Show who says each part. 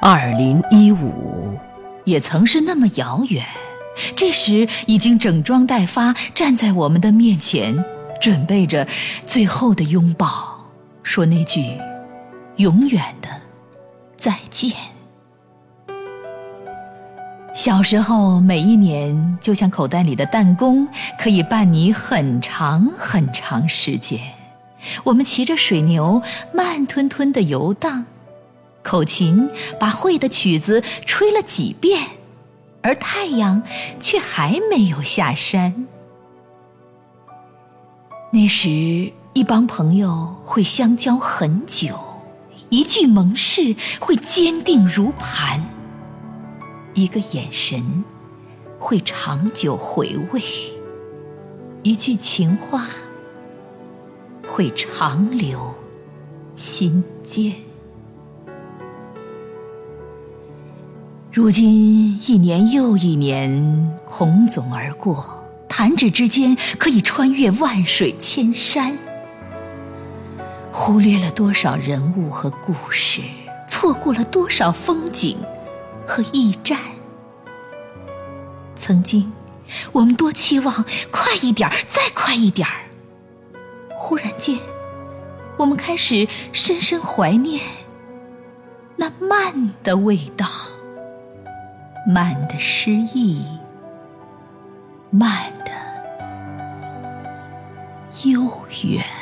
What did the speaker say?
Speaker 1: 二零一五。
Speaker 2: 也曾是那么遥远这时已经整装待发站在我们的面前准备着最后的拥抱说那句永远的再见。小时候每一年就像口袋里的弹弓可以伴你很长很长时间。我们骑着水牛，慢吞吞地游荡，口琴把会的曲子吹了几遍，而太阳却还没有下山。那时，一帮朋友会相交很久，一句盟誓会坚定如磐。一个眼神，会长久回味；一句情话，会长留心间。如今一年又一年孔总而过，弹指之间可以穿越万水千山，忽略了多少人物和故事，错过了多少风景。和驿站，曾经我们多期望快一点儿，再快一点儿。忽然间，我们开始深深怀念那慢的味道，慢的诗意，慢的悠远。